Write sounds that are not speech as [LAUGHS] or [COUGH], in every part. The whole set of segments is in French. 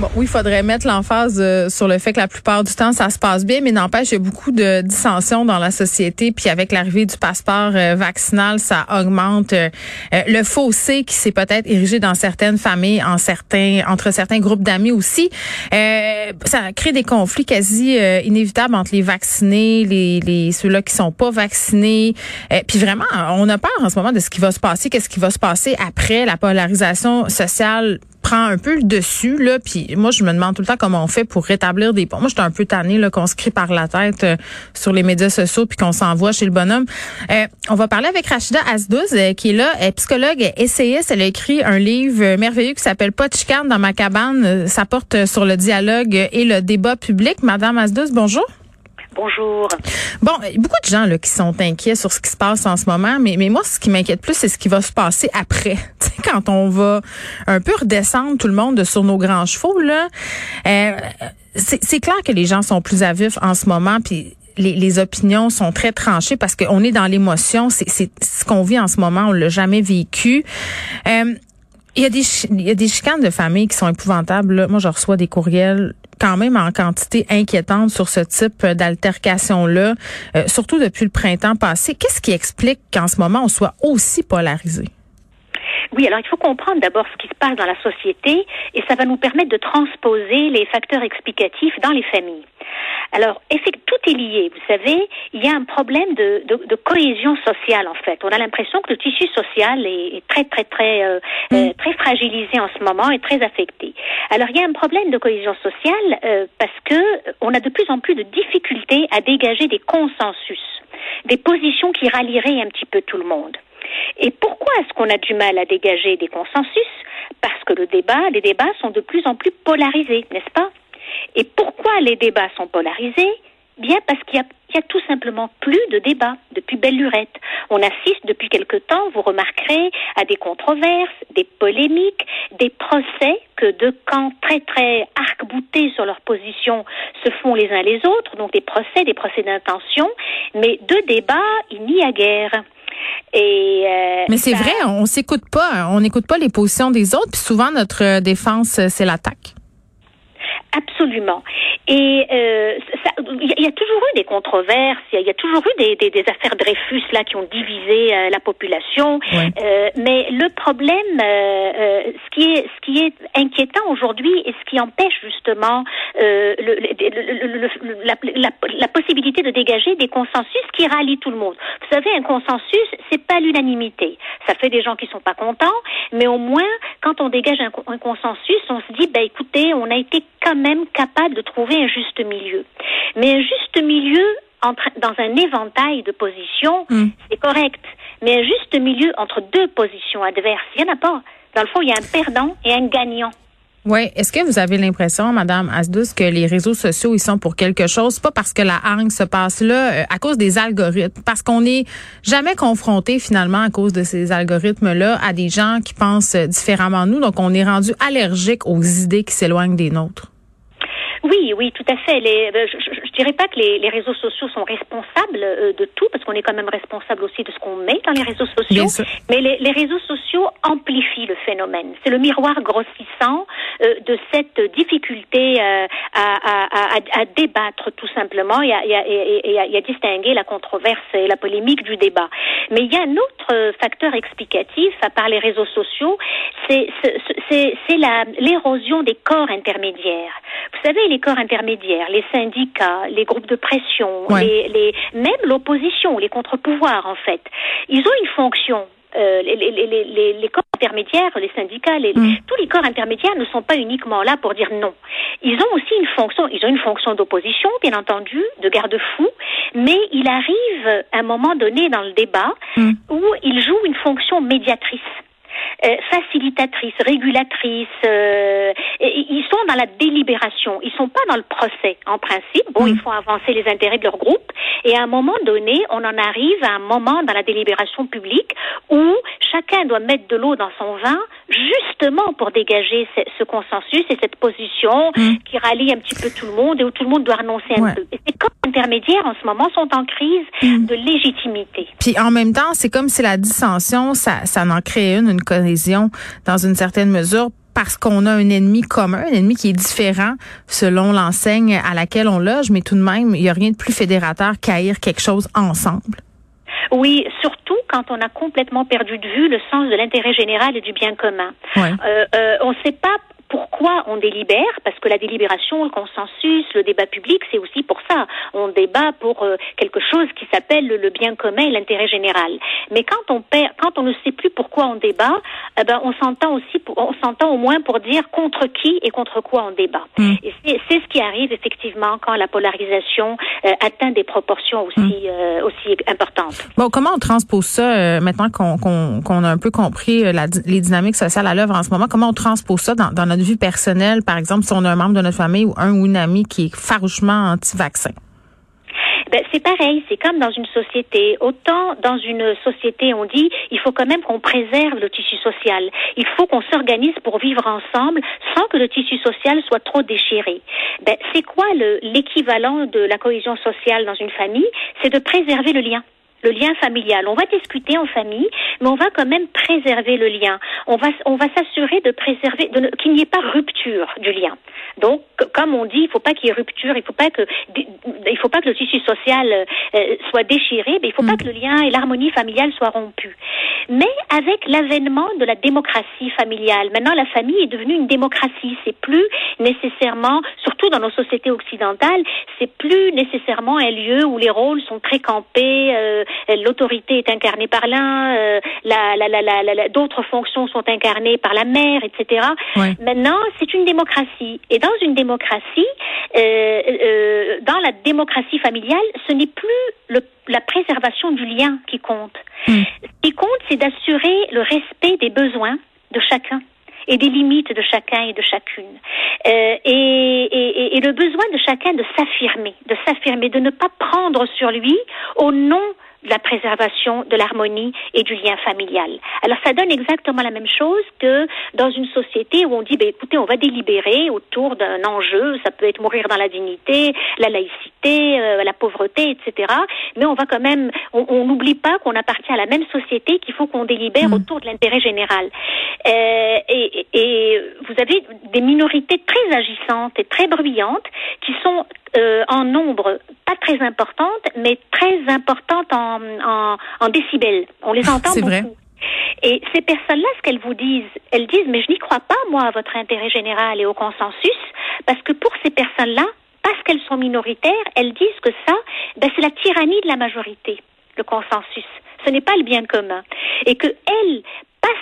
Bon, oui, il faudrait mettre l'emphase euh, sur le fait que la plupart du temps, ça se passe bien, mais n'empêche, il y a beaucoup de dissensions dans la société. Puis avec l'arrivée du passeport euh, vaccinal, ça augmente euh, le fossé qui s'est peut-être érigé dans certaines familles, en certains, entre certains groupes d'amis aussi. ça crée des conflits quasi inévitables entre les vaccinés, les, les ceux-là qui sont pas vaccinés. puis vraiment, on a peur en ce moment de ce qui va se passer, qu'est-ce qui va se passer après la polarisation sociale prend un peu le dessus là puis moi je me demande tout le temps comment on fait pour rétablir des ponts. Moi j'étais un peu tannée là qu'on se crie par la tête euh, sur les médias sociaux puis qu'on s'envoie chez le bonhomme. Euh, on va parler avec Rachida Asdouz euh, qui est là, est psychologue, essayiste, elle a écrit un livre merveilleux qui s'appelle Pas de dans ma cabane, ça porte sur le dialogue et le débat public. Madame Asdouz, bonjour. Bonjour. Bon, beaucoup de gens là, qui sont inquiets sur ce qui se passe en ce moment, mais, mais moi, ce qui m'inquiète plus, c'est ce qui va se passer après. [LAUGHS] quand on va un peu redescendre tout le monde sur nos grands chevaux, là, euh, c'est clair que les gens sont plus à en ce moment, puis les, les, opinions sont très tranchées parce qu'on est dans l'émotion. C'est ce qu'on vit en ce moment, on l'a jamais vécu. Euh, il y, a des, il y a des chicanes de famille qui sont épouvantables. Moi, je reçois des courriels quand même en quantité inquiétante sur ce type d'altercation-là, euh, surtout depuis le printemps passé. Qu'est-ce qui explique qu'en ce moment, on soit aussi polarisé? Oui, alors il faut comprendre d'abord ce qui se passe dans la société et ça va nous permettre de transposer les facteurs explicatifs dans les familles. Alors, tout est lié. Vous savez, il y a un problème de, de, de cohésion sociale en fait. On a l'impression que le tissu social est, est très très très euh, euh mm. très fragilisé en ce moment et très affecté. Alors, il y a un problème de cohésion sociale euh, parce que on a de plus en plus de difficultés à dégager des consensus, des positions qui rallieraient un petit peu tout le monde. Et pourquoi est-ce qu'on a du mal à dégager des consensus? Parce que le débat, les débats sont de plus en plus polarisés, n'est-ce pas? Et pourquoi les débats sont polarisés? Bien parce qu'il y, a, tout simplement plus de débats depuis belle lurette. On assiste depuis quelque temps, vous remarquerez, à des controverses, des polémiques, des procès que deux camps très très arc-boutés sur leur position se font les uns les autres, donc des procès, des procès d'intention, mais de débats, il n'y a guère. Et euh, Mais c'est vrai, on s'écoute pas, on n'écoute pas les positions des autres, puis souvent notre défense c'est l'attaque. Absolument. Et euh, il y a toujours eu des controverses, il y, a toujours eu des, des, des, affaires Dreyfus là qui ont divisé euh, la population. Euh, mais le problème, euh, euh, ce qui est ce qui est inquiétant aujourd'hui et ce qui empêche justement le, le, la, la, la, possibilité de dégager des consensus qui rallient tout le monde. Vous savez, un consensus, c'est pas l'unanimité. Ça fait des gens qui sont pas contents, mais au moins quand on dégage un, un consensus, on se dit, ben écoutez, on a été quand même capable de trouver un juste milieu. Mais un juste milieu entre, dans un éventail de positions, hmm. c'est correct. Mais un juste milieu entre deux positions adverses, il n'y en a pas. Dans le fond, il y a un perdant et un gagnant. Oui. Est-ce que vous avez l'impression, Madame Asdous, que les réseaux sociaux, ils sont pour quelque chose? Pas parce que la hargne se passe là, euh, à cause des algorithmes. Parce qu'on n'est jamais confronté, finalement, à cause de ces algorithmes-là, à des gens qui pensent différemment de nous. Donc, on est rendu allergique aux idées qui s'éloignent des nôtres. Oui, oui, tout à fait. Les, euh, je, je, dirais pas que les, les réseaux sociaux sont responsables euh, de tout, parce qu'on est quand même responsable aussi de ce qu'on met dans les réseaux sociaux. Mais les, les, réseaux sociaux amplifient le phénomène. C'est le miroir grossissant euh, de cette difficulté à, à, à, à, débattre tout simplement et à, et, et à, distinguer la controverse et la polémique du débat. Mais il y a un autre facteur explicatif, à part les réseaux sociaux, c'est l'érosion des corps intermédiaires. Vous savez, les corps intermédiaires, les syndicats, les groupes de pression, les, les, même l'opposition, les contre-pouvoirs, en fait, ils ont une fonction. Euh, les, les, les, les, corps intermédiaires, les syndicats, mm. tous les corps intermédiaires ne sont pas uniquement là pour dire non. Ils ont aussi une fonction, ils ont une fonction d'opposition, bien entendu, de garde-fou, mais il arrive à un moment donné dans le débat mm. où ils jouent une fonction médiatrice. Euh, facilitatrices, régulatrices. Euh, ils sont dans la délibération. Ils sont pas dans le procès. En principe, bon, ils mm. font avancer les intérêts de leur groupe. Et à un moment donné, on en arrive à un moment dans la délibération publique où chacun doit mettre de l'eau dans son vin justement pour dégager ce, consensus et cette position mm. qui rallie un petit peu tout le monde et où tout le monde doit renoncer un peu. Et ces corps intermédiaires, en ce moment, sont en crise mm. de légitimité. Puis en même temps, c'est comme si la dissension, ça, ça en crée une, une cohésion dans une certaine mesure parce qu'on a un ennemi commun, un ennemi qui est différent selon l'enseigne à laquelle on loge, mais tout de même, il n'y a rien de plus fédérateur qu'haïr quelque chose ensemble. Oui, surtout quand on a complètement perdu de vue le sens de l'intérêt général et du bien commun. Euh, euh, on ne sait pas pourquoi on délibère Parce que la délibération, le consensus, le débat public, c'est aussi pour ça. On débat pour euh, quelque chose qui s'appelle le, bien commun et l'intérêt général. Mais quand on perd, quand on ne sait plus pourquoi on débat, eh ben on s'entend aussi, on s'entend au moins pour dire contre qui et contre quoi on débat. Mm. Et c'est ce qui arrive effectivement quand la polarisation euh, atteint des proportions aussi mm. euh, aussi importantes. Bon, comment on transpose ça maintenant qu'on qu'on a un peu compris les dynamiques sociales à l'œuvre en ce moment Comment on transpose ça dans, dans notre vue personnelle, par exemple, si on a un membre de notre famille ou un ou une amie qui est farouchement anti-vaccin? Ben, c'est pareil, c'est comme dans une société. Autant dans une société, on dit, il faut quand même qu'on préserve le tissu social. Il faut qu'on s'organise pour vivre ensemble sans que le tissu social soit trop déchiré. Ben, c'est quoi l'équivalent de la cohésion sociale dans une famille? C'est de préserver le lien le lien familial. On va discuter en famille, mais on va quand même préserver le lien. On va, on va s'assurer de préserver, qu'il n'y ait pas rupture du lien. Donc, comme on dit, il ne faut pas qu'il y ait rupture, il faut pas que, il faut pas que le tissu social euh, soit déchiré, mais il ne faut pas mm. que le lien et l'harmonie familiale soient rompus. Mais avec l'avènement de la démocratie familiale, maintenant la famille est devenue une démocratie. C'est plus nécessairement, surtout dans nos sociétés occidentales, c'est plus nécessairement un lieu où les rôles sont très campés. Euh, l'autorité est incarnée par l'un, euh, la, la, la, d'autres fonctions sont incarnées par la mère, etc. Maintenant, c'est une démocratie. Et dans une démocratie, euh, dans la démocratie familiale, ce n'est plus le, la préservation du lien qui compte. Hmm. Ce qui compte, c'est d'assurer le respect des besoins de chacun et des limites de chacun et de chacune. Euh, et, et, et, le besoin de chacun de s'affirmer, de s'affirmer, de ne pas prendre sur lui au nom de la préservation de l'harmonie et du lien familial. Alors ça donne exactement la même chose que dans une société où on dit, ben, écoutez, on va délibérer autour d'un enjeu, ça peut être mourir dans la dignité, la laïcité, euh, la pauvreté, etc. Mais on va quand même, on n'oublie pas qu'on appartient à la même société, qu'il faut qu'on délibère mmh. autour de l'intérêt général. Euh, et, et vous avez des minorités très agissantes et très bruyantes qui sont euh, en nombre pas très importante, mais très importante en, en, en décibels. On les [LAUGHS] entend beaucoup. Vrai. Et ces personnes-là, ce qu'elles vous disent, elles disent, mais je n'y crois pas, moi, à votre intérêt général et au consensus, parce que pour ces personnes-là, parce qu'elles sont minoritaires, elles disent que ça, ben, c'est la tyrannie de la majorité, le consensus. Ce n'est pas le bien commun. Et que elles,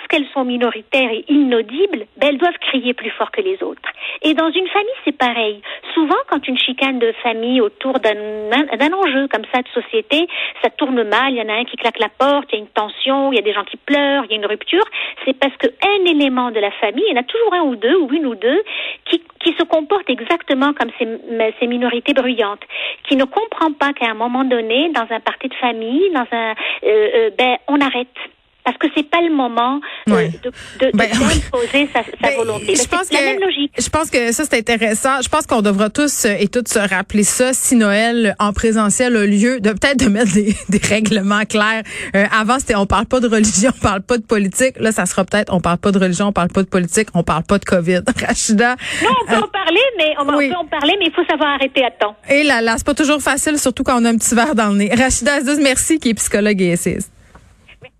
qu'elles sont minoritaires et inaudibles, ben, elles doivent crier plus fort que les autres. Et dans une famille, c'est pareil. Souvent, quand une chicane de famille autour d'un enjeu comme ça de société, ça tourne mal, il y en a un qui claque la porte, il y a une tension, il y a des gens qui pleurent, il y a une rupture, c'est parce qu'un élément de la famille, il y en a toujours un ou deux, ou une ou deux, qui, qui se comporte exactement comme ces, ces minorités bruyantes, qui ne comprend pas qu'à un moment donné, dans un parti de famille, dans un, euh, euh, ben, on arrête parce que c'est pas le moment euh, de, de, ben, sa, sa ben, volonté. Je pense la même logique. Je pense que ça c'est intéressant. Je pense qu'on devra tous euh, et toutes se rappeler ça si Noël en présentiel a lieu, de peut-être de mettre des, [LAUGHS] des règlements clairs. Euh, avant c'était on parle pas de religion, on parle pas de politique. Là ça sera peut-être on parle pas de religion, on parle pas de politique, on parle pas de Covid. [LAUGHS] Rachida. Non, on peut en parler, mais on, peut en parler, mais il faut savoir arrêter à temps. Et là là, c'est pas toujours facile, surtout quand on a un petit verre dans le nez. Rachida Aziz, merci, qui est psychologue et essayiste.